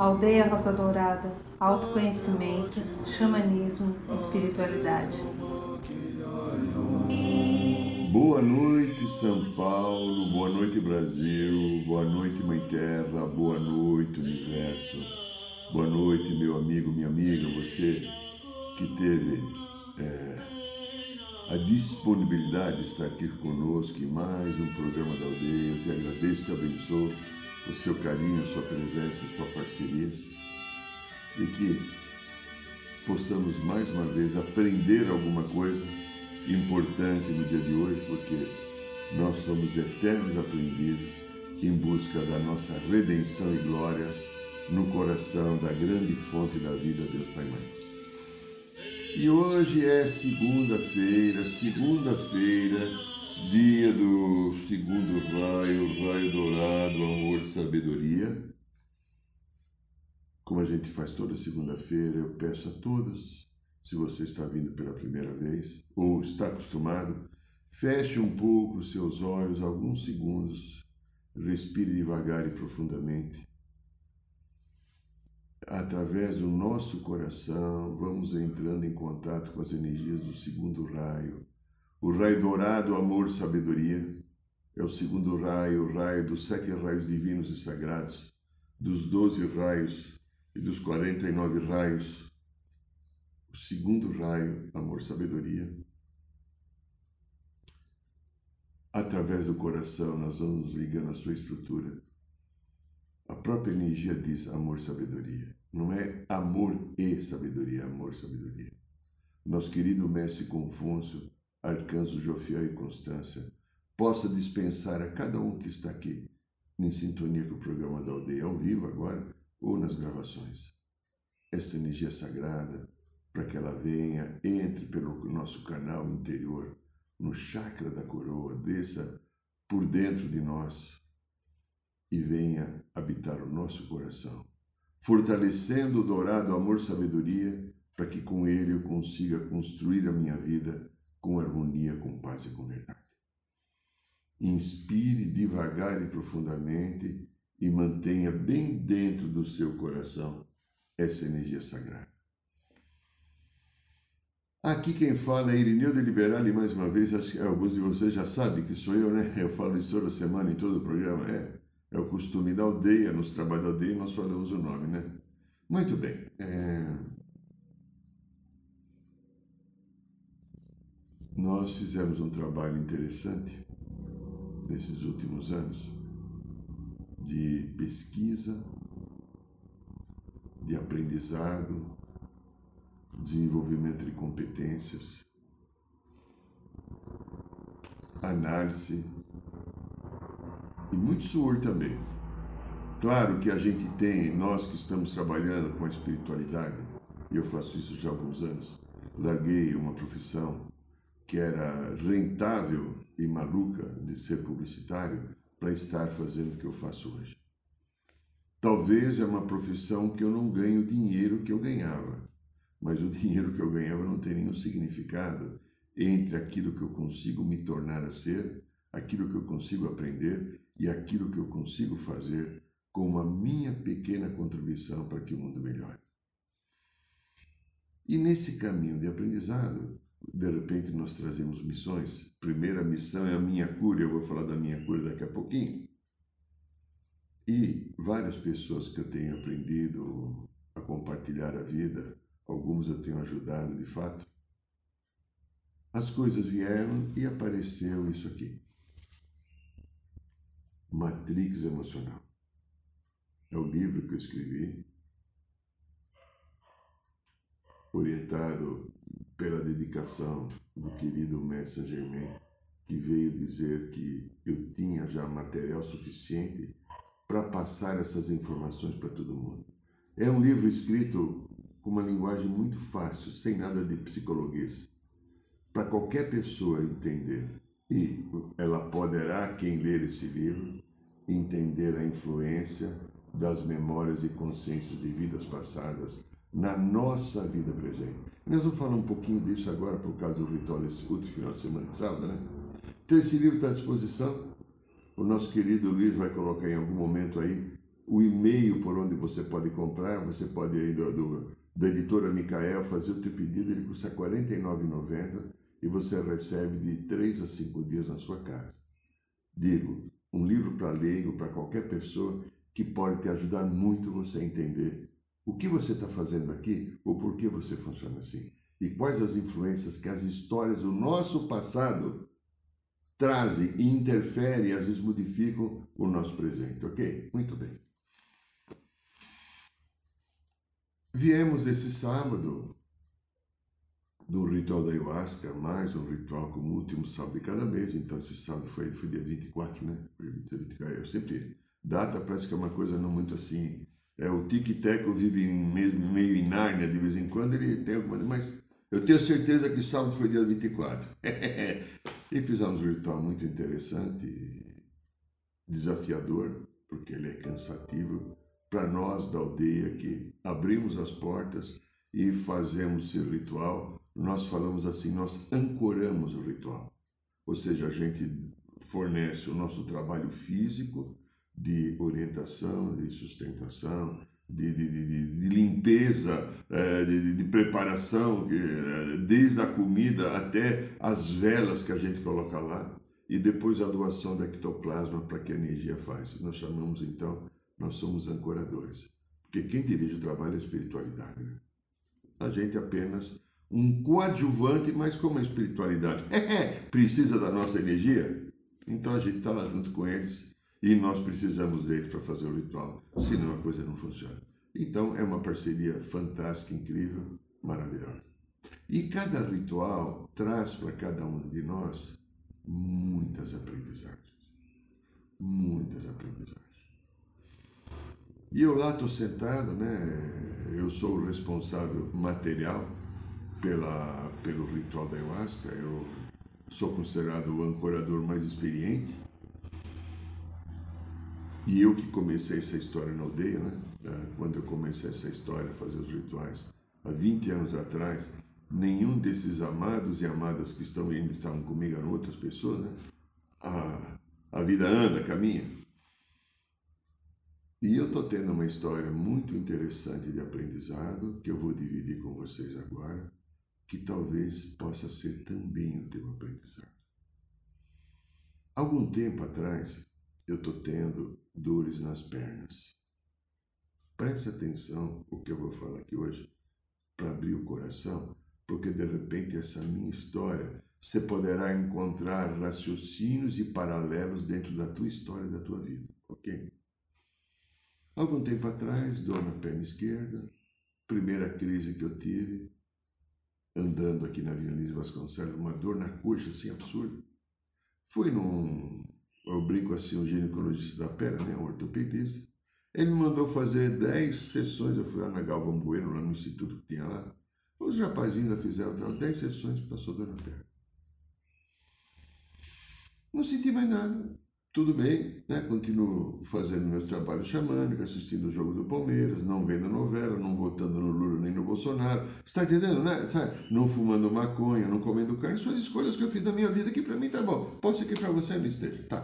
Aldeia Rosa Dourada, autoconhecimento, xamanismo, espiritualidade. Boa noite, São Paulo, boa noite, Brasil, boa noite, Mãe Terra, boa noite, Universo, boa noite, meu amigo, minha amiga, você que teve é, a disponibilidade de estar aqui conosco em mais um programa da aldeia. Eu te agradeço, te abençoo o seu carinho, a sua presença, a sua parceria e que possamos mais uma vez aprender alguma coisa importante no dia de hoje, porque nós somos eternos aprendizes em busca da nossa redenção e glória no coração da grande fonte da vida, Deus Pai Mãe. E hoje é segunda-feira, segunda-feira, dia do segundo raio, raio dourado, amor, sabedoria. Como a gente faz toda segunda-feira, eu peço a todos, se você está vindo pela primeira vez ou está acostumado, feche um pouco os seus olhos alguns segundos, respire devagar e profundamente. Através do nosso coração, vamos entrando em contato com as energias do segundo raio. O raio dourado, amor, sabedoria, é o segundo raio, o raio dos sete raios divinos e sagrados, dos doze raios e dos 49 raios, o segundo raio, amor, sabedoria. Através do coração, nós vamos ligando à sua estrutura. A própria energia diz amor, sabedoria. Não é amor e sabedoria, amor, sabedoria. Nosso querido mestre Confúcio, arcanjo Jofiel e Constância, possa dispensar a cada um que está aqui, em sintonia com o programa da aldeia, ao vivo agora, ou nas gravações. Essa energia sagrada, para que ela venha, entre pelo nosso canal interior, no chakra da coroa, desça por dentro de nós e venha habitar o nosso coração, fortalecendo o dourado amor-sabedoria, para que com ele eu consiga construir a minha vida com harmonia, com paz e com verdade. Inspire devagar e profundamente e mantenha bem dentro do seu coração essa energia sagrada. Aqui quem fala é Irineu de Liberal e mais uma vez, acho que alguns de vocês já sabem que sou eu, né? Eu falo isso toda semana em todo o programa, é, é o costume da aldeia, nos trabalhos da aldeia nós falamos o nome, né? Muito bem. É... Nós fizemos um trabalho interessante nesses últimos anos de pesquisa, de aprendizado, desenvolvimento de competências, análise e muito suor também. Claro que a gente tem, nós que estamos trabalhando com a espiritualidade, e eu faço isso já há alguns anos, larguei uma profissão que era rentável e maluca de ser publicitário para estar fazendo o que eu faço hoje. Talvez é uma profissão que eu não ganho o dinheiro que eu ganhava, mas o dinheiro que eu ganhava não tem nenhum significado entre aquilo que eu consigo me tornar a ser, aquilo que eu consigo aprender e aquilo que eu consigo fazer com a minha pequena contribuição para que o mundo melhore. E nesse caminho de aprendizado, de repente nós trazemos missões. Primeira missão é a minha cura, eu vou falar da minha cura daqui a pouquinho. E várias pessoas que eu tenho aprendido a compartilhar a vida, alguns eu tenho ajudado de fato. As coisas vieram e apareceu isso aqui. Matrix Emocional. É o livro que eu escrevi, orientado pela dedicação do querido Mestre Germain, que veio dizer que eu tinha já material suficiente para passar essas informações para todo mundo. É um livro escrito com uma linguagem muito fácil, sem nada de psicologuês, para qualquer pessoa entender. E ela poderá, quem ler esse livro, entender a influência das memórias e consciências de vidas passadas na nossa vida presente. Nós vamos falar um pouquinho disso agora por causa do ritual desse último final de semana de sábado, né? Então esse livro está à disposição. O nosso querido Luiz vai colocar em algum momento aí o e-mail por onde você pode comprar, você pode ir do, do, da editora Micael fazer o teu pedido, ele custa R$ 49,90 e você recebe de 3 a 5 dias na sua casa. Digo, um livro para leigo, para qualquer pessoa, que pode te ajudar muito você a entender o que você está fazendo aqui ou por que você funciona assim. E quais as influências que as histórias do nosso passado trazem e interferem às vezes modificam o nosso presente, ok? Muito bem. Viemos esse sábado do ritual da ayahuasca, mais um ritual como último sábado de cada mês. Então, esse sábado foi, foi dia 24, né? Foi 24, eu sempre. Data parece que é uma coisa não muito assim. É, o tic-teco vive mesmo meio em Nárnia de vez em quando, ele tem alguma. Mas eu tenho certeza que sábado foi dia 24. e fizemos um ritual muito interessante, desafiador, porque ele é cansativo para nós da aldeia que abrimos as portas e fazemos esse ritual, nós falamos assim, nós ancoramos o ritual. Ou seja, a gente fornece o nosso trabalho físico de orientação, de sustentação, de, de, de, de limpeza, é, de, preparação, é, desde a comida até as velas que a gente coloca lá, e depois a doação da ectoplasma para que a energia faz. Nós chamamos então nós somos ancoradores. Porque quem dirige o trabalho é a espiritualidade. Né? A gente é apenas um coadjuvante, mas como a espiritualidade precisa da nossa energia, então a gente está lá junto com eles e nós precisamos deles para fazer o ritual, senão a coisa não funciona. Então é uma parceria fantástica, incrível, maravilhosa. E cada ritual traz para cada um de nós muitas aprendizagens. Muitas aprendizagens. E eu lá estou sentado, né? Eu sou o responsável material pela, pelo ritual da ayahuasca. Eu sou considerado o ancorador mais experiente. E eu que comecei essa história na aldeia, né? Ah, quando eu comecei essa história, fazer os rituais, há 20 anos atrás, nenhum desses amados e amadas que estão ainda estavam comigo, eram outras pessoas, né? A, a vida anda, caminha. E eu estou tendo uma história muito interessante de aprendizado que eu vou dividir com vocês agora, que talvez possa ser também o teu aprendizado. Algum tempo atrás, eu estou tendo dores nas pernas. Preste atenção o que eu vou falar aqui hoje para abrir o coração, porque de repente essa minha história você poderá encontrar raciocínios e paralelos dentro da tua história da tua vida, ok? Algum tempo atrás, dor na perna esquerda, primeira crise que eu tive, andando aqui na Avenida Luiz Vasconcelos, uma dor na coxa, assim, absurda. Fui num, eu brinco assim, um ginecologista da perna, né, um ortopedista. Ele me mandou fazer 10 sessões, eu fui lá na Galvão Bueno, lá no instituto que tinha lá. Os rapazinhos ainda fizeram 10 sessões, passou dor na perna. Não senti mais nada tudo bem, né? continuo fazendo meu trabalho xamânico, assistindo o jogo do Palmeiras, não vendo novela, não votando no Lula nem no Bolsonaro. Está entendendo, né? Não fumando maconha, não comendo carne, são as escolhas que eu fiz da minha vida que para mim tá bom. Pode ser que para você não esteja. Tá.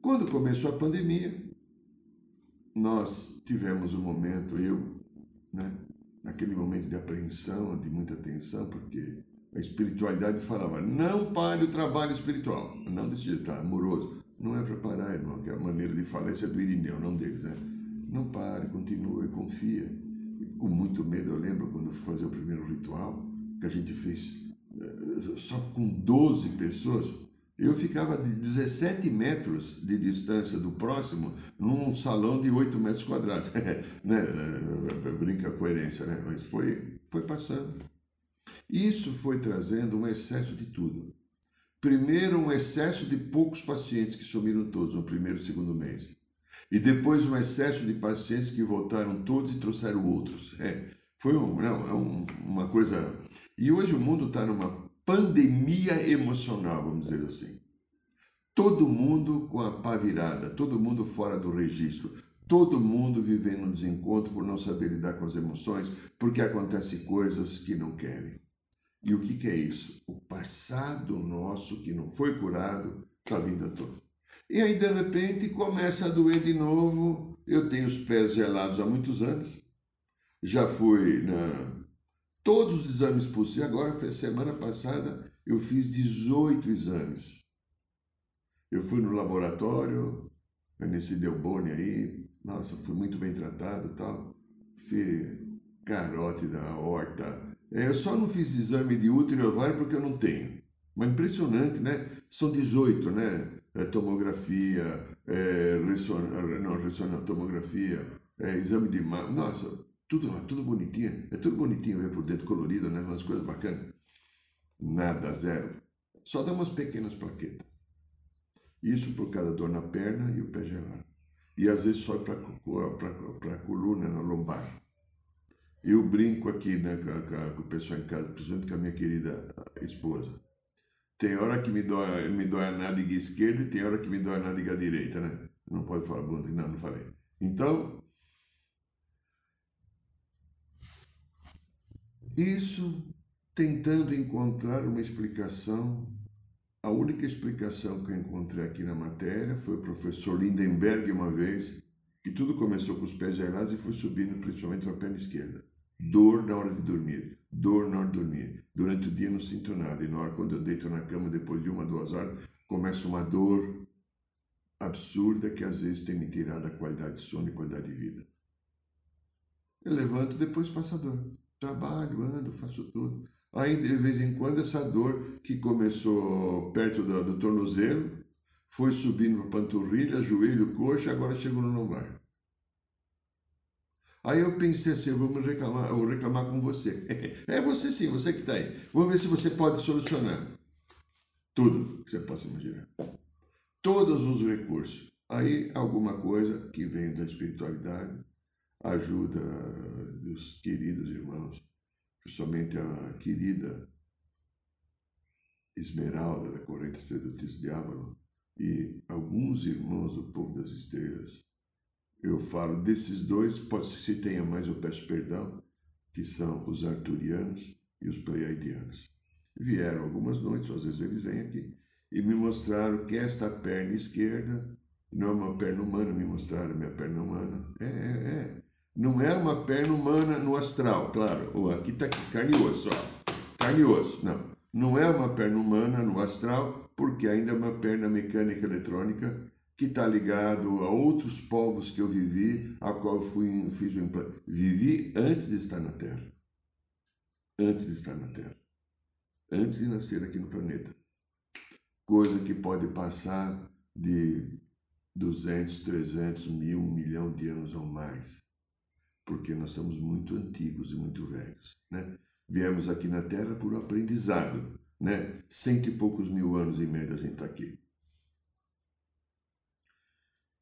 Quando começou a pandemia, nós tivemos um momento, eu, né? naquele momento de apreensão, de muita tensão, porque a espiritualidade falava, não pare o trabalho espiritual. Não desse jeito, tá, amoroso. Não é para parar, irmão, que é a maneira de falar isso é do Irineu, não deles, né? Não pare, continue, confia. Com muito medo, eu lembro quando eu fui fazer o primeiro ritual, que a gente fez eh, só com 12 pessoas, eu ficava de 17 metros de distância do próximo num salão de 8 metros quadrados. né? Brinca a coerência, né? Mas foi, foi passando. Isso foi trazendo um excesso de tudo. Primeiro, um excesso de poucos pacientes que sumiram todos no primeiro e segundo mês. E depois, um excesso de pacientes que voltaram todos e trouxeram outros. É, foi um, não, é um, uma coisa. E hoje o mundo está numa pandemia emocional, vamos dizer assim. Todo mundo com a pá virada, todo mundo fora do registro, todo mundo vivendo um desencontro por não saber lidar com as emoções, porque acontecem coisas que não querem. E o que, que é isso? O passado nosso que não foi curado está vindo à tona. E aí, de repente, começa a doer de novo. Eu tenho os pés gelados há muitos anos. Já fui na todos os exames possíveis. Agora, foi semana passada, eu fiz 18 exames. Eu fui no laboratório, nesse Delboni aí, nossa, fui muito bem tratado tal. Fiz carótida, horta. É, eu só não fiz exame de útero e ovário porque eu não tenho. Mas impressionante, né? São 18, né? É, tomografia, é, resson... não, ressonância, tomografia, é, exame de mama. Nossa, tudo lá, tudo bonitinho. É tudo bonitinho, é por dentro colorido, né? Umas coisas bacanas. Nada, zero. Só dá umas pequenas plaquetas. Isso por cada dor na perna e o pé gelado. E às vezes sobe para a coluna, na lombar. Eu brinco aqui né, com, com o pessoal em casa, principalmente com a minha querida esposa. Tem hora que me dói, me dói a nádega esquerda e tem hora que me dói a nádega direita, né? Não pode falar bunda, não, não falei. Então, isso tentando encontrar uma explicação a única explicação que eu encontrei aqui na matéria foi o professor Lindenberg uma vez, que tudo começou com os pés gelados e foi subindo principalmente a perna esquerda. Dor na hora de dormir, dor na hora de dormir. Durante o dia não sinto nada e na hora quando eu deito na cama depois de uma, duas horas, começa uma dor absurda que às vezes tem me tirado a qualidade de sono e qualidade de vida. Eu levanto, depois passa a dor. Trabalho, ando, faço tudo. Aí, de vez em quando, essa dor que começou perto do, do tornozelo, foi subindo para panturrilha, joelho, coxa, agora chegou no lombar. Aí eu pensei assim, eu vou me reclamar, eu vou reclamar com você. É você sim, você que está aí. Vamos ver se você pode solucionar tudo que você possa imaginar. Todos os recursos. Aí alguma coisa que vem da espiritualidade, ajuda dos queridos irmãos, principalmente a querida Esmeralda da corrente sedutis de Avalon e alguns irmãos do povo das estrelas. Eu falo desses dois, pode ser que se tenha mais, eu peço perdão, que são os arturianos e os pleiadianos. Vieram algumas noites, às vezes eles vêm aqui, e me mostraram que esta perna esquerda não é uma perna humana, me mostraram minha perna humana. É, é, é. Não é uma perna humana no astral, claro. Aqui está carne e osso, ó. Carne e osso. Não. Não é uma perna humana no astral, porque ainda é uma perna mecânica eletrônica que está ligado a outros povos que eu vivi, a qual eu fui, fiz o implante. Vivi antes de estar na Terra. Antes de estar na Terra. Antes de nascer aqui no planeta. Coisa que pode passar de 200, 300, mil, um milhão de anos ou mais porque nós somos muito antigos e muito velhos, né? Viemos aqui na Terra por aprendizado, né? Cento e poucos mil anos em média a gente está aqui.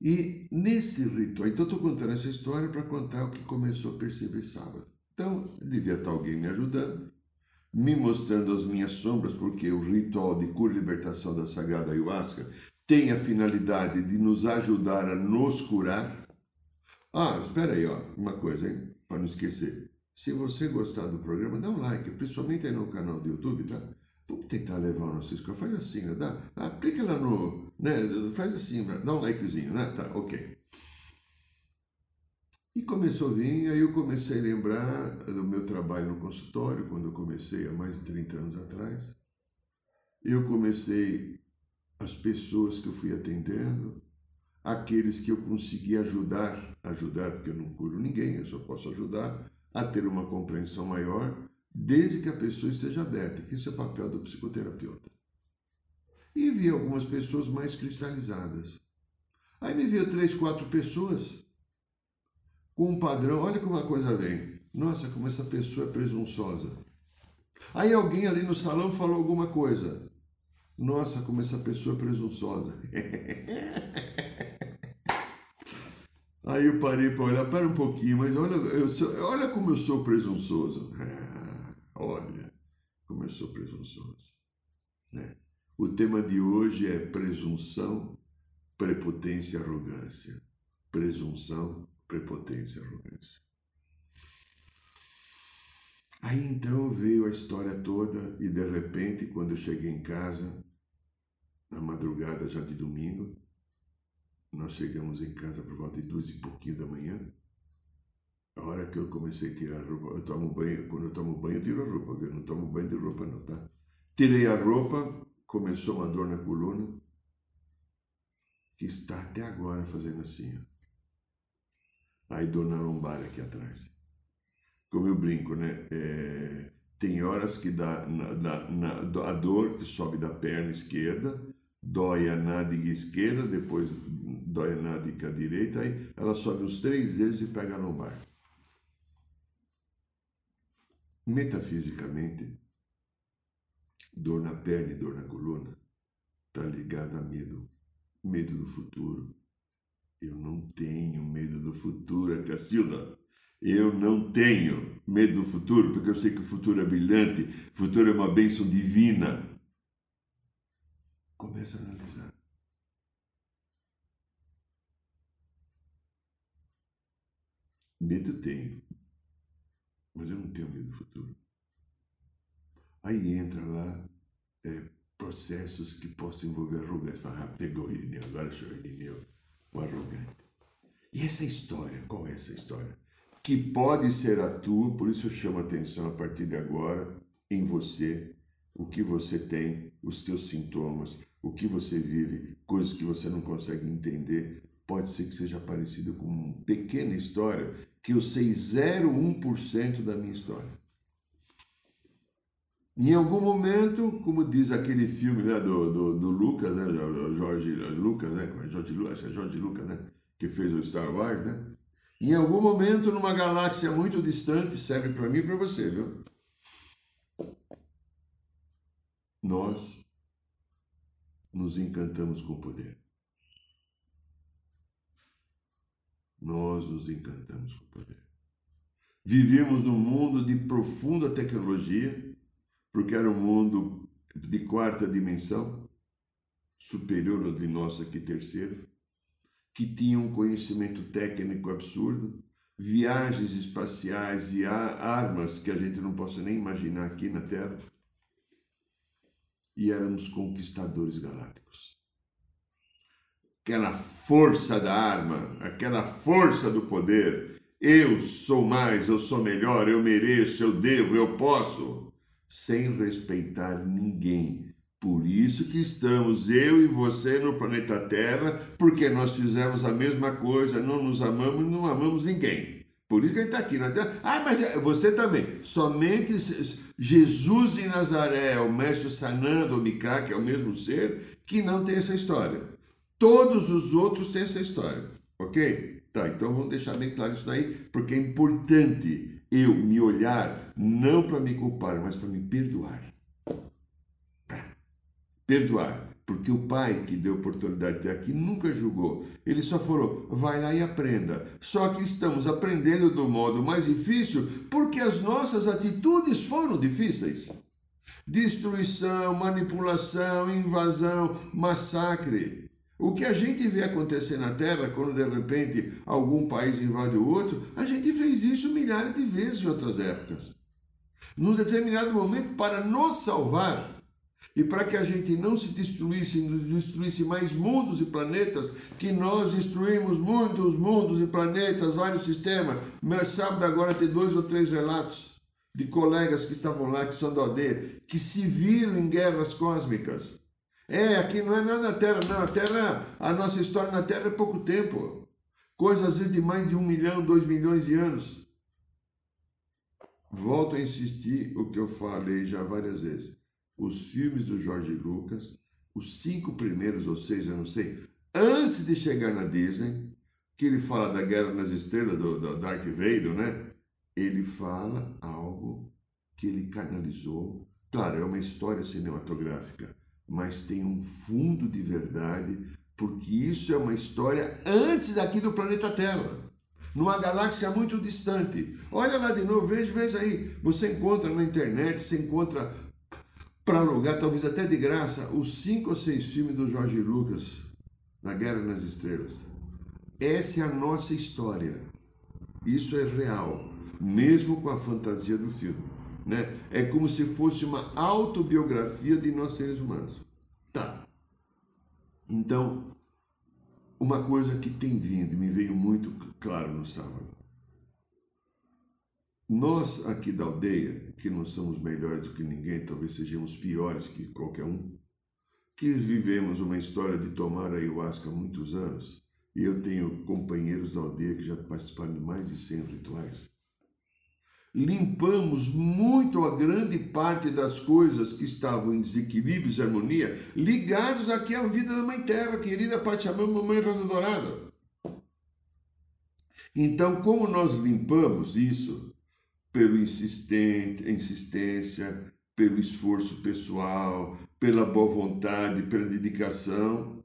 E nesse ritual, então estou contando essa história para contar o que começou a perceber sábado. Então, devia estar alguém me ajudando, me mostrando as minhas sombras, porque o ritual de cura e libertação da Sagrada Ayahuasca tem a finalidade de nos ajudar a nos curar, ah, espera aí, ó, uma coisa, hein? Para não esquecer. Se você gostar do programa, dá um like, principalmente aí no canal do YouTube, tá? Vamos tentar levar o nosso escola. Faz assim, né? Dá, clica lá no. Né? Faz assim, dá um likezinho, né? Tá, ok. E começou a vir, aí eu comecei a lembrar do meu trabalho no consultório, quando eu comecei há mais de 30 anos atrás. Eu comecei as pessoas que eu fui atendendo, aqueles que eu consegui ajudar, ajudar porque eu não curo ninguém, eu só posso ajudar a ter uma compreensão maior, desde que a pessoa esteja aberta, que esse é o papel do psicoterapeuta. E vi algumas pessoas mais cristalizadas. Aí me viu três, quatro pessoas com um padrão, olha como a coisa vem. Nossa, como essa pessoa é presunçosa. Aí alguém ali no salão falou alguma coisa. Nossa, como essa pessoa é presunçosa. Aí eu parei para olhar, para um pouquinho, mas olha, eu sou, olha como eu sou presunçoso. Ah, olha como eu sou presunçoso. Né? O tema de hoje é presunção, prepotência e arrogância. Presunção, prepotência e arrogância. Aí então veio a história toda e de repente, quando eu cheguei em casa, na madrugada já de domingo, nós chegamos em casa por volta de duas e pouquinho da manhã. A hora que eu comecei a tirar a roupa, eu tomo banho, quando eu tomo banho eu tiro a roupa, viu? Não tomo banho de roupa não, tá? Tirei a roupa, começou uma dor na coluna, que está até agora fazendo assim, ó. Aí dor na lombar aqui atrás. Como eu brinco, né? É, tem horas que dá, na, na, a dor que sobe da perna esquerda, dói a nádega esquerda, depois dói a nádega direita, aí ela sobe os três dedos e pega a lombar. Metafisicamente, dor na perna e dor na coluna está ligada a medo, medo do futuro. Eu não tenho medo do futuro, Cacilda. Eu não tenho medo do futuro, porque eu sei que o futuro é brilhante, o futuro é uma bênção divina. Começa a analisar. Medo tenho, mas eu não tenho medo do futuro. Aí entra lá é, processos que possam envolver arrogância. Fala, ah, pegou Irineu, agora achou Irineu, o arrogante. E essa história, qual é essa história? que pode ser a tua, por isso eu chamo a atenção a partir de agora em você, o que você tem, os teus sintomas, o que você vive, coisas que você não consegue entender. Pode ser que seja parecido com uma pequena história que eu sei 0,1% da minha história. Em algum momento, como diz aquele filme né, do, do, do Lucas, né, Jorge Lucas, né, Jorge, Lucas, é Jorge Lucas, né, que fez o Star Wars, né, em algum momento, numa galáxia muito distante, serve para mim e para você, viu? Nós nos encantamos com o poder. Nós nos encantamos com o poder. Vivemos num mundo de profunda tecnologia, porque era um mundo de quarta dimensão, superior ao de nossa aqui terceira que tinham um conhecimento técnico absurdo, viagens espaciais e armas que a gente não possa nem imaginar aqui na Terra. E éramos conquistadores galácticos. Aquela força da arma, aquela força do poder. Eu sou mais, eu sou melhor, eu mereço, eu devo, eu posso, sem respeitar ninguém, por isso que estamos eu e você no planeta Terra, porque nós fizemos a mesma coisa, não nos amamos e não amamos ninguém. Por isso que ele está aqui na Terra. Ah, mas é, você também. Somente Jesus de Nazaré, o mestre Sanando Micá, que é o mesmo ser, que não tem essa história. Todos os outros têm essa história. Ok? Tá, então vamos deixar bem claro isso daí, porque é importante eu me olhar não para me culpar, mas para me perdoar perdoar. Porque o pai que deu oportunidade até aqui nunca julgou. Ele só falou, vai lá e aprenda. Só que estamos aprendendo do modo mais difícil porque as nossas atitudes foram difíceis. Destruição, manipulação, invasão, massacre. O que a gente vê acontecer na Terra quando de repente algum país invade o outro, a gente fez isso milhares de vezes em outras épocas. Num determinado momento, para nos salvar, e para que a gente não se destruísse, destruísse mais mundos e planetas, que nós destruímos muitos mundos e planetas, vários sistemas. Mas sábado agora tem dois ou três relatos de colegas que estavam lá, que são da aldeia, que se viram em guerras cósmicas. É, aqui não é nada na Terra, não. A Terra, a nossa história na Terra é pouco tempo. Coisa às vezes de mais de um milhão, dois milhões de anos. Volto a insistir o que eu falei já várias vezes os filmes do George Lucas, os cinco primeiros ou seis, eu não sei, antes de chegar na Disney, que ele fala da Guerra nas Estrelas, do, do Darth Vader, né? Ele fala algo que ele canalizou. Claro, é uma história cinematográfica, mas tem um fundo de verdade, porque isso é uma história antes daqui do planeta Terra numa galáxia muito distante. Olha lá de novo, veja, veja aí. Você encontra na internet, você encontra para alugar, talvez até de graça, os cinco ou seis filmes do Jorge Lucas, da Guerra nas Estrelas. Essa é a nossa história. Isso é real, mesmo com a fantasia do filme. Né? É como se fosse uma autobiografia de nós seres humanos. Tá. Então, uma coisa que tem vindo me veio muito claro no sábado. Nós aqui da aldeia, que não somos melhores do que ninguém, talvez sejamos piores que qualquer um, que vivemos uma história de tomar ayahuasca há muitos anos, e eu tenho companheiros da aldeia que já participaram de mais de 100 rituais. Limpamos muito a grande parte das coisas que estavam em desequilíbrio harmonia, ligados aqui à vida da Mãe Terra, querida Pachamama, Mamãe Rosa Dourada. Então, como nós limpamos isso pela insistência, pelo esforço pessoal, pela boa vontade, pela dedicação,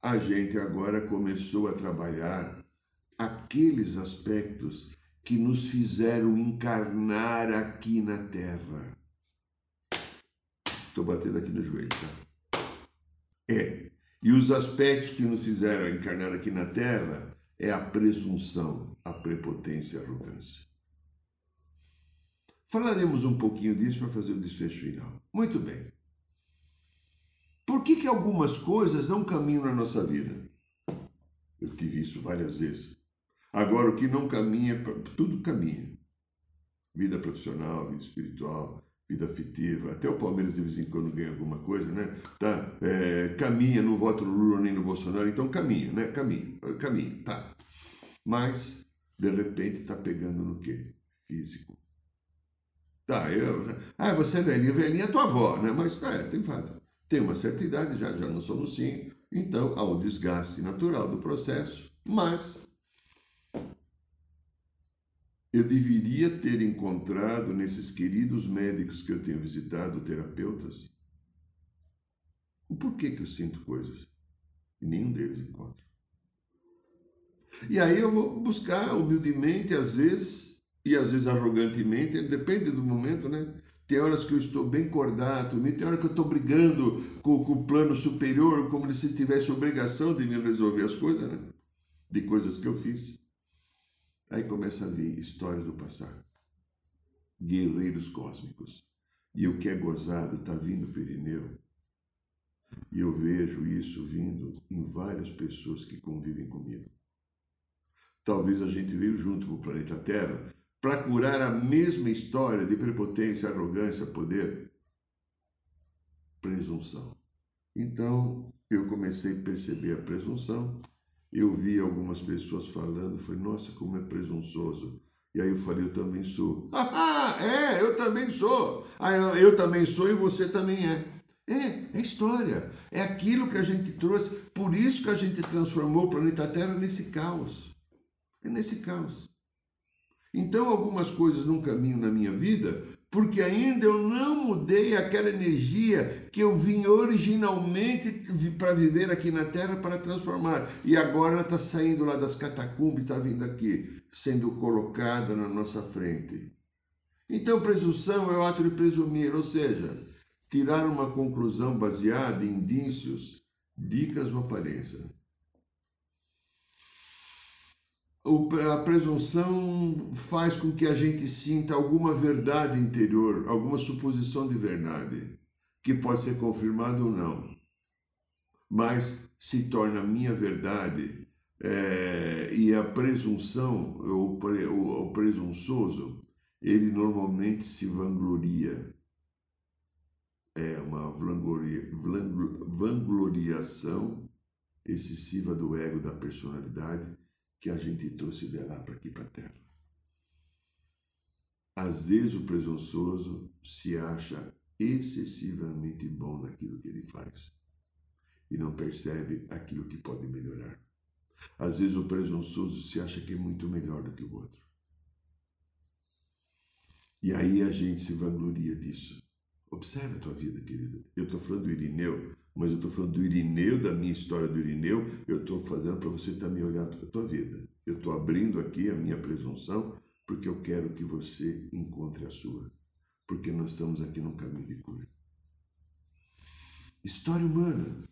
a gente agora começou a trabalhar aqueles aspectos que nos fizeram encarnar aqui na Terra. Estou batendo aqui no joelho, tá? É. E os aspectos que nos fizeram encarnar aqui na Terra é a presunção, a prepotência e a arrogância. Falaremos um pouquinho disso para fazer o desfecho final. Muito bem. Por que, que algumas coisas não caminham na nossa vida? Eu tive isso várias vezes. Agora, o que não caminha, tudo caminha. Vida profissional, vida espiritual, vida afetiva. Até o Palmeiras de vez em quando ganha alguma coisa, né? Tá, é, caminha, não vota no Lula nem no Bolsonaro, então caminha, né? Caminha, caminha, tá. Mas, de repente, tá pegando no quê? Físico. Tá, eu. Ah, você é velhinha, velhinha é tua avó, né? Mas é, tem fato. Tem uma certa idade, já, já não somos sim. Então há o desgaste natural do processo, mas eu deveria ter encontrado nesses queridos médicos que eu tenho visitado, terapeutas, o porquê que eu sinto coisas. E nenhum deles encontra. E aí eu vou buscar humildemente, às vezes, e às vezes arrogantemente, depende do momento, né? Tem horas que eu estou bem cordato, tem hora que eu estou brigando com, com o plano superior, como se tivesse obrigação de me resolver as coisas, né? De coisas que eu fiz. Aí começa a vir história do passado. Guerreiros cósmicos. E o que é gozado está vindo Pirineu. E eu vejo isso vindo em várias pessoas que convivem comigo. Talvez a gente veio junto para o planeta Terra para curar a mesma história de prepotência, arrogância, poder, presunção. Então eu comecei a perceber a presunção. Eu vi algumas pessoas falando, falei, nossa, como é presunçoso. E aí eu falei, eu também sou. Ah, é, eu também sou. Ah, eu, também sou e você também é. É, é história. É aquilo que a gente trouxe. Por isso que a gente transformou o planeta Terra nesse caos. É nesse caos. Então, algumas coisas não caminham na minha vida porque ainda eu não mudei aquela energia que eu vim originalmente para viver aqui na Terra para transformar. E agora ela está saindo lá das catacumbas e está vindo aqui, sendo colocada na nossa frente. Então, presunção é o ato de presumir, ou seja, tirar uma conclusão baseada em indícios, dicas ou aparência a presunção faz com que a gente sinta alguma verdade interior, alguma suposição de verdade, que pode ser confirmada ou não, mas se torna minha verdade. É, e a presunção, o, o, o presunçoso, ele normalmente se vangloria. É uma vangloria, vangloriação excessiva do ego, da personalidade que a gente trouxe de lá para aqui para a Terra. Às vezes o presunçoso se acha excessivamente bom naquilo que ele faz e não percebe aquilo que pode melhorar. Às vezes o presunçoso se acha que é muito melhor do que o outro. E aí a gente se vangloria disso. Observe a tua vida, querida. Eu estou falando do Irineu, mas eu estou falando do Irineu, da minha história do Irineu, eu estou fazendo para você também olhar para a tua vida. Eu estou abrindo aqui a minha presunção porque eu quero que você encontre a sua. Porque nós estamos aqui num caminho de cura. História humana.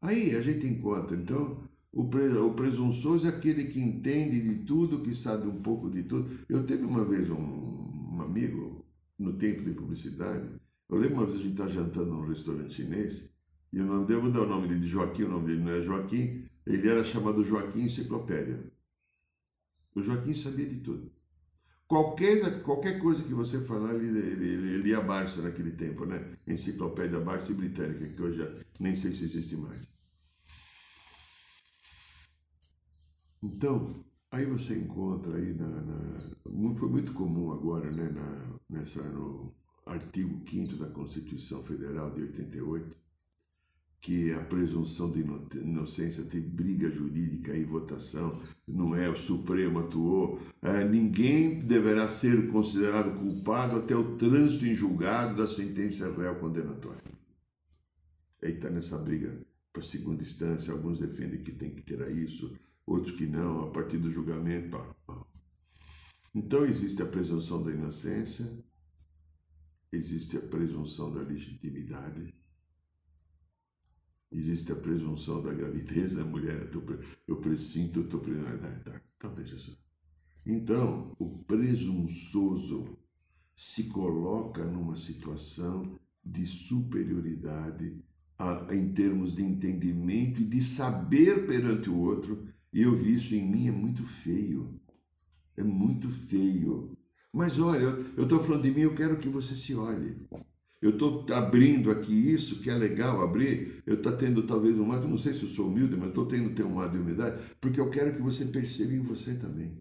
Aí a gente encontra, então, o, presunçoso é aquele que entende de tudo, que sabe um pouco de tudo. Eu teve uma vez um, um amigo, no tempo de publicidade, eu lembro uma vez a gente estar tá jantando num restaurante chinês, e o nome dele, vou dar o nome dele de Joaquim, o nome dele não é Joaquim, Ele era chamado Joaquim Enciclopédia. O Joaquim sabia de tudo. Qualquer, qualquer coisa que você falar, ele, ele, ele, ele Barça naquele tempo, né? Enciclopédia Barça e Britânica, que hoje nem sei se existe mais. Então, aí você encontra aí na, na foi muito comum agora, né, na, nessa no artigo 5 da Constituição Federal de 88, que a presunção de inocência tem briga jurídica e votação, não é o Supremo atuou, é, ninguém deverá ser considerado culpado até o trânsito em julgado da sentença real condenatória. Aí está nessa briga para segunda instância, alguns defendem que tem que ter isso, outros que não, a partir do julgamento. Então existe a presunção da inocência, existe a presunção da legitimidade, existe a presunção da gravidez da mulher. Eu presinto, eu estou precisando. Tá, então deixa só. Então, o presunçoso se coloca numa situação de superioridade a, em termos de entendimento e de saber perante o outro, e eu vi isso em mim, é muito feio. É muito feio. Mas olha, eu estou falando de mim, eu quero que você se olhe. Eu estou abrindo aqui isso, que é legal abrir. Eu estou tendo talvez um lado, não sei se eu sou humilde, mas estou tendo ter um lado de humildade, porque eu quero que você perceba em você também.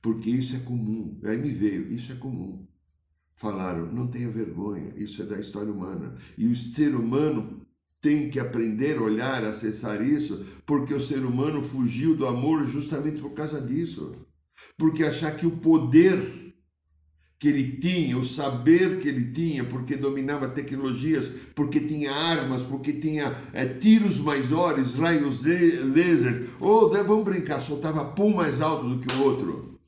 Porque isso é comum. Aí me veio, isso é comum. Falaram, não tenha vergonha, isso é da história humana. E o ser humano tem que aprender a olhar, acessar isso, porque o ser humano fugiu do amor justamente por causa disso porque achar que o poder que ele tinha, o saber que ele tinha, porque dominava tecnologias, porque tinha armas, porque tinha é, tiros maiores, raios laser, ou vamos brincar, soltava pum mais alto do que o outro.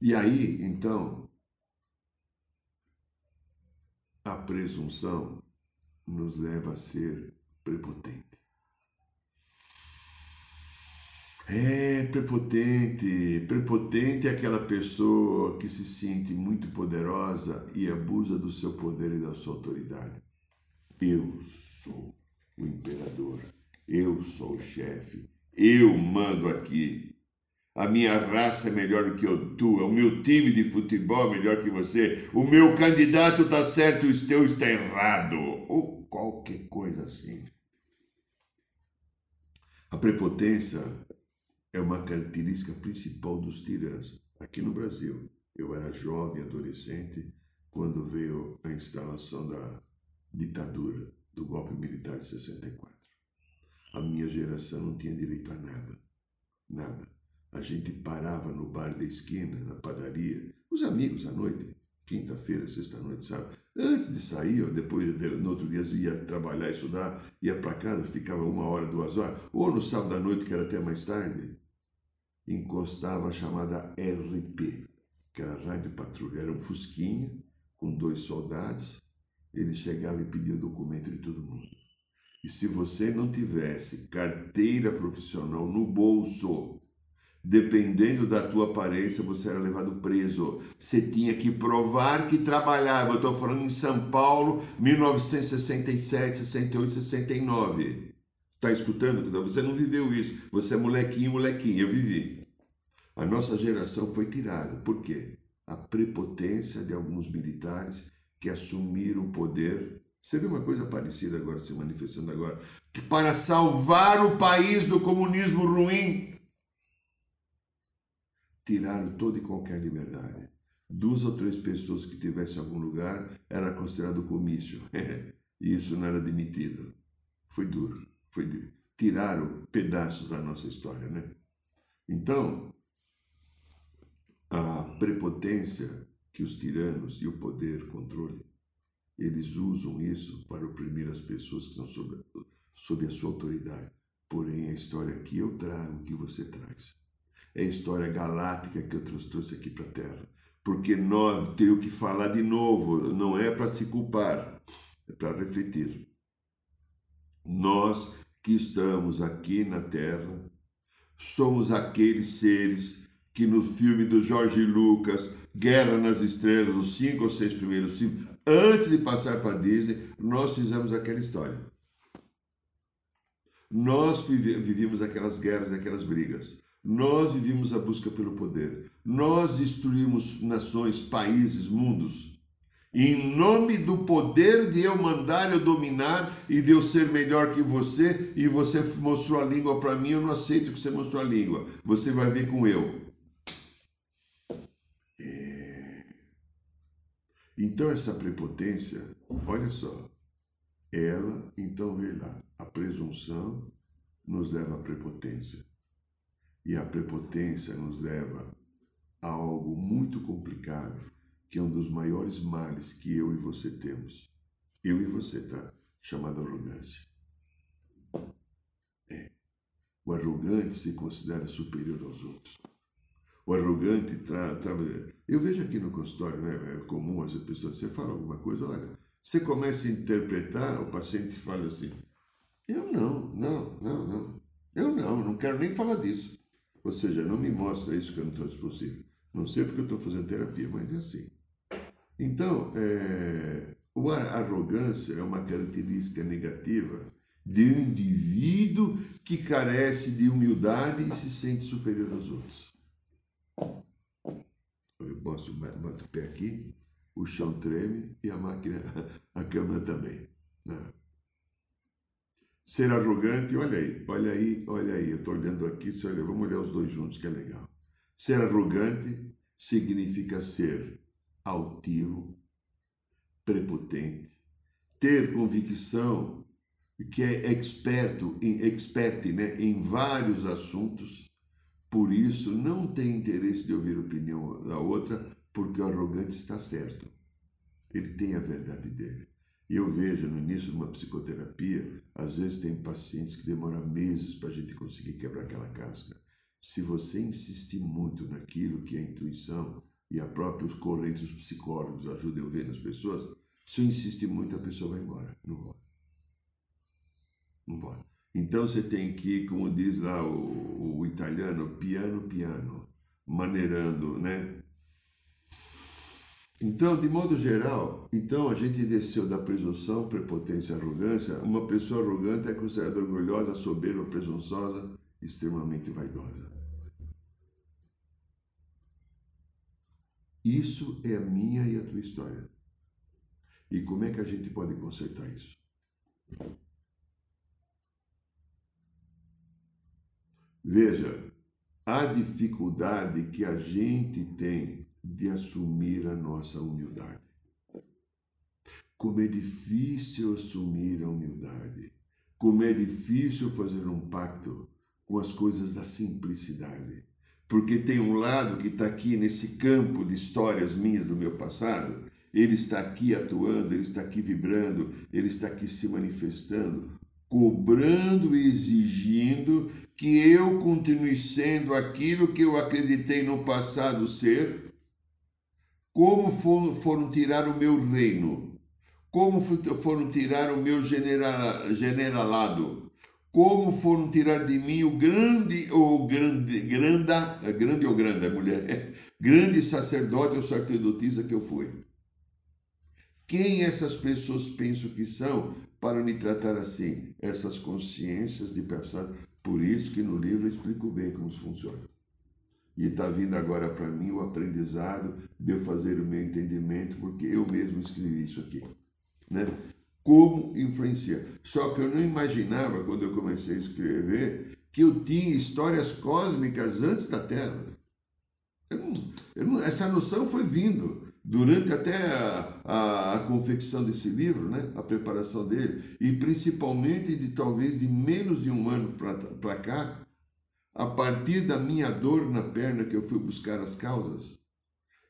E aí, então, a presunção nos leva a ser prepotente. É prepotente. Prepotente é aquela pessoa que se sente muito poderosa e abusa do seu poder e da sua autoridade. Eu sou o imperador. Eu sou o chefe. Eu mando aqui. A minha raça é melhor do que a tua. O meu time de futebol é melhor que você. O meu candidato está certo, o teu está errado. Ou qualquer coisa assim. A prepotência é uma característica principal dos tiranos. Aqui no Brasil, eu era jovem, adolescente, quando veio a instalação da ditadura, do golpe militar de 64. A minha geração não tinha direito a nada. Nada. A gente parava no bar da esquina, na padaria, os amigos à noite, quinta-feira, sexta-noite, sabe? Antes de sair, ou depois, no outro dia, ia trabalhar, estudar, ia para casa, ficava uma hora, duas horas, ou no sábado à noite, que era até mais tarde, encostava a chamada RP, que era rádio patrulha. Era um fusquinha com dois soldados. Ele chegava e pedia documento de todo mundo. E se você não tivesse carteira profissional no bolso, dependendo da tua aparência, você era levado preso. Você tinha que provar que trabalhava. Eu estou falando em São Paulo, 1967, 68, 69. Está escutando? Você não viveu isso. Você é molequinho, molequinho. Eu vivi. A nossa geração foi tirada. Por quê? A prepotência de alguns militares que assumiram o poder. Você vê uma coisa parecida agora se manifestando agora, que para salvar o país do comunismo ruim, tiraram toda e qualquer liberdade. Duas ou três pessoas que tivessem algum lugar era considerado comício. isso não era admitido. Foi duro. Foi. Tiraram pedaços da nossa história, né? Então, a prepotência que os tiranos e o poder controle, eles usam isso para oprimir as pessoas que estão sob, sob a sua autoridade. Porém, a história que eu trago, que você traz, é a história galáctica que eu trouxe aqui para a Terra. Porque nós temos que falar de novo, não é para se culpar, é para refletir. Nós que estamos aqui na Terra somos aqueles seres que no filme do Jorge Lucas, Guerra nas Estrelas, os cinco ou seis primeiros filmes, antes de passar para Disney, nós fizemos aquela história. Nós vivíamos aquelas guerras, aquelas brigas. Nós vivíamos a busca pelo poder. Nós destruímos nações, países, mundos em nome do poder de eu mandar, eu dominar e de eu ser melhor que você, e você mostrou a língua para mim, eu não aceito que você mostrou a língua. Você vai ver com eu. É... Então essa prepotência, olha só, ela então vê lá, a presunção nos leva à prepotência. E a prepotência nos leva a algo muito complicado que é um dos maiores males que eu e você temos. Eu e você, tá? Chamado arrogância. É. O arrogante se considera superior aos outros. O arrogante trata. Tra... Eu vejo aqui no consultório, né? É comum as pessoas, você fala alguma coisa, olha, você começa a interpretar, o paciente fala assim: eu não, não, não, não. Eu não, não quero nem falar disso. Ou seja, não me mostra isso que eu não estou disponível. Não sei porque eu estou fazendo terapia, mas é assim. Então, é, a arrogância é uma característica negativa de um indivíduo que carece de humildade e se sente superior aos outros. Eu posso o pé aqui, o chão treme e a máquina, a câmera também. Né? Ser arrogante, olha aí, olha aí, olha aí, eu estou olhando aqui, olha, vamos olhar os dois juntos, que é legal. Ser arrogante significa ser altivo, prepotente, ter convicção que é experto, expert né, em vários assuntos, por isso não tem interesse de ouvir opinião da outra, porque o arrogante está certo. Ele tem a verdade dele. E eu vejo no início de uma psicoterapia, às vezes tem pacientes que demoram meses para a gente conseguir quebrar aquela casca. Se você insistir muito naquilo que é intuição, e a própria corrente dos psicólogos ajuda eu ver nas pessoas, se eu insistir muito, a pessoa vai embora. Não vai. Não vai. Então você tem que, como diz lá o, o italiano, piano, piano, maneirando, né? Então, de modo geral, então a gente desceu da presunção, prepotência e arrogância. Uma pessoa arrogante é considerada orgulhosa, soberba, presunçosa, extremamente vaidosa. Isso é a minha e a tua história. E como é que a gente pode consertar isso? Veja, a dificuldade que a gente tem de assumir a nossa humildade. Como é difícil assumir a humildade. Como é difícil fazer um pacto com as coisas da simplicidade porque tem um lado que está aqui nesse campo de histórias minhas do meu passado, ele está aqui atuando, ele está aqui vibrando, ele está aqui se manifestando, cobrando e exigindo que eu continue sendo aquilo que eu acreditei no passado ser, como foram tirar o meu reino, como foram tirar o meu generalado, como foram tirar de mim o grande ou grande, granda, é grande ou grande, mulher, é, grande sacerdote ou sacerdotisa que eu fui. Quem essas pessoas pensam que são para me tratar assim? Essas consciências de passado. Por isso que no livro eu explico bem como isso funciona. E está vindo agora para mim o aprendizado de eu fazer o meu entendimento, porque eu mesmo escrevi isso aqui. Né? Como influencia. Só que eu não imaginava, quando eu comecei a escrever, que eu tinha histórias cósmicas antes da Terra. Eu não, eu não, essa noção foi vindo durante até a, a, a, confecção desse livro, né? a preparação dele, e principalmente de talvez de menos de um ano para cá, a partir da minha dor na perna que eu fui buscar as causas,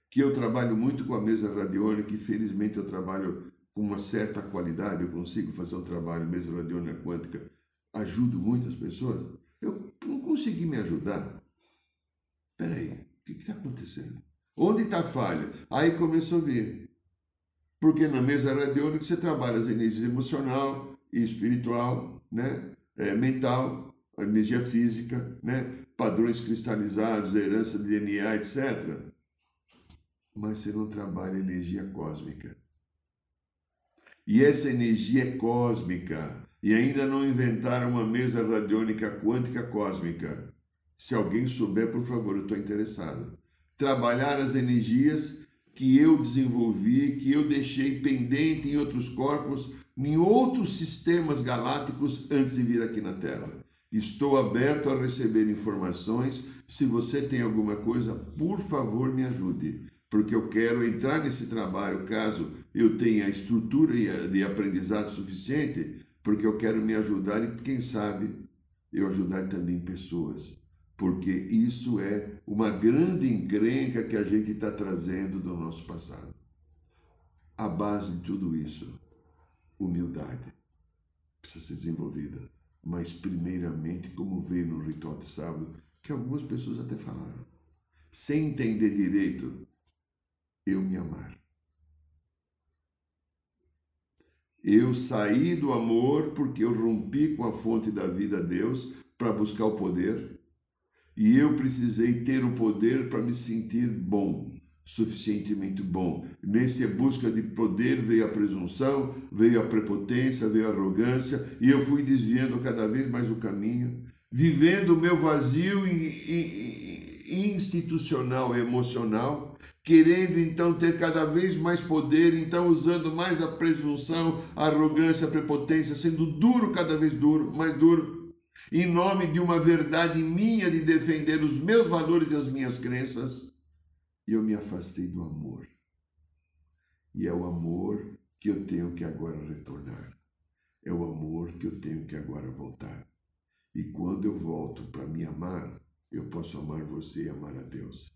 que eu trabalho muito com a mesa radiônica, que felizmente eu trabalho com uma certa qualidade, eu consigo fazer um trabalho mesa radiônica quântica, ajudo muitas pessoas, eu não consegui me ajudar. Peraí, o que está acontecendo? Onde está a falha? Aí começou a ver. Porque na mesa radiônica você trabalha as energias emocional e espiritual, né? É, mental, energia física, né? padrões cristalizados, herança de DNA, etc. Mas você não trabalha energia cósmica. E essa energia é cósmica, e ainda não inventaram uma mesa radiônica quântica cósmica. Se alguém souber, por favor, eu estou interessado. Trabalhar as energias que eu desenvolvi, que eu deixei pendente em outros corpos, em outros sistemas galácticos antes de vir aqui na Terra. Estou aberto a receber informações. Se você tem alguma coisa, por favor, me ajude, porque eu quero entrar nesse trabalho caso eu tenha estrutura de aprendizado suficiente, porque eu quero me ajudar e, quem sabe, eu ajudar também pessoas. Porque isso é uma grande encrenca que a gente está trazendo do nosso passado. A base de tudo isso, humildade, precisa ser desenvolvida mas primeiramente, como veio no ritual de sábado, que algumas pessoas até falaram, sem entender direito, eu me amar. Eu saí do amor porque eu rompi com a fonte da vida, Deus, para buscar o poder. E eu precisei ter o poder para me sentir bom suficientemente bom. Nessa busca de poder veio a presunção, veio a prepotência, veio a arrogância, e eu fui desviando cada vez mais o caminho, vivendo o meu vazio institucional emocional, querendo então ter cada vez mais poder, então usando mais a presunção, a arrogância, a prepotência, sendo duro cada vez duro, mais duro, em nome de uma verdade minha de defender os meus valores e as minhas crenças eu me afastei do amor. E é o amor que eu tenho que agora retornar. É o amor que eu tenho que agora voltar. E quando eu volto para me amar, eu posso amar você e amar a Deus.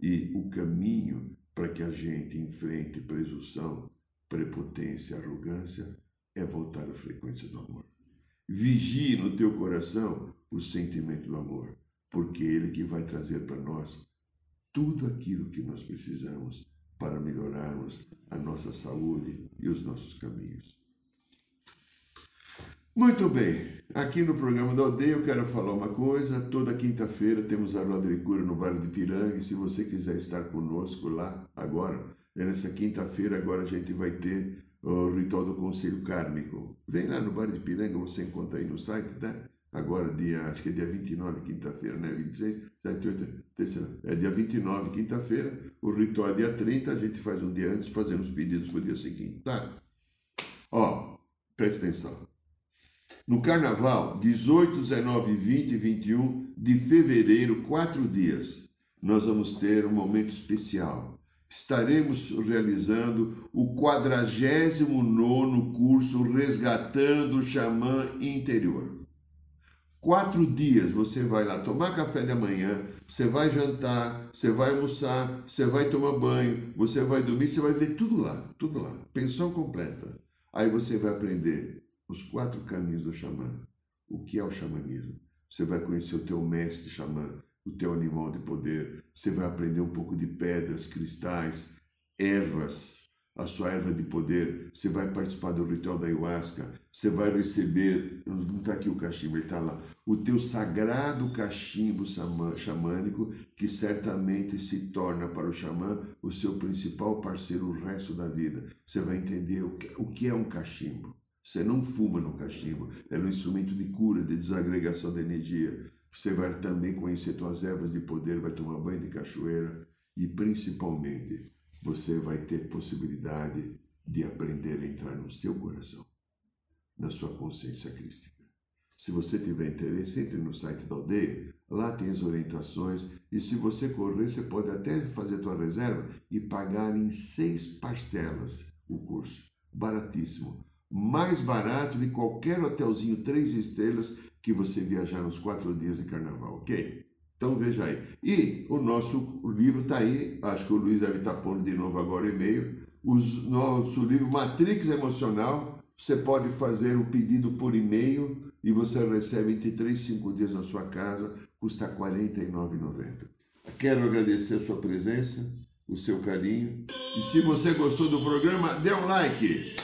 E o caminho para que a gente enfrente presunção, prepotência, arrogância é voltar à frequência do amor. Vigie no teu coração o sentimento do amor, porque é ele que vai trazer para nós tudo aquilo que nós precisamos para melhorarmos a nossa saúde e os nossos caminhos. Muito bem, aqui no programa da Aldeia eu quero falar uma coisa. Toda quinta-feira temos a roda de cura no bairro de Piranga. E se você quiser estar conosco lá agora, é nessa quinta-feira, agora a gente vai ter o ritual do Conselho Kármico. Vem lá no bairro de Piranga, você encontra aí no site, tá? agora dia, acho que é dia 29, quinta-feira, né? 26, 7, 8, terceira, é dia 29, quinta-feira, o ritual é dia 30, a gente faz um dia antes, fazendo os pedidos para o dia seguinte, tá? Ó, presta atenção. No carnaval, 18, 19, 20 e 21 de fevereiro, quatro dias, nós vamos ter um momento especial. Estaremos realizando o 49 curso Resgatando o Xamã Interior. Quatro dias você vai lá tomar café da manhã, você vai jantar, você vai almoçar, você vai tomar banho, você vai dormir, você vai ver tudo lá, tudo lá, pensão completa. Aí você vai aprender os quatro caminhos do xamã. O que é o xamanismo? Você vai conhecer o teu mestre xamã, o teu animal de poder. Você vai aprender um pouco de pedras, cristais, ervas, a sua erva de poder, você vai participar do ritual da ayahuasca, você vai receber, não está aqui o cachimbo, ele está lá, o teu sagrado cachimbo xamânico, que certamente se torna para o xamã o seu principal parceiro o resto da vida. Você vai entender o que é um cachimbo. Você não fuma no cachimbo, é um instrumento de cura, de desagregação de energia. Você vai também conhecer suas ervas de poder, vai tomar banho de cachoeira e principalmente você vai ter possibilidade de aprender a entrar no seu coração, na sua consciência crística. Se você tiver interesse, entre no site da aldeia, lá tem as orientações e se você correr, você pode até fazer sua reserva e pagar em seis parcelas o curso. Baratíssimo. Mais barato de qualquer hotelzinho três estrelas que você viajar nos quatro dias de carnaval, ok? Então veja aí. E o nosso livro está aí, acho que o Luiz deve estar tá pondo de novo agora o e-mail. O nosso livro Matrix Emocional, você pode fazer o pedido por e-mail e você recebe entre 3 e 5 dias na sua casa, custa R$ 49,90. Quero agradecer a sua presença, o seu carinho. E se você gostou do programa, dê um like.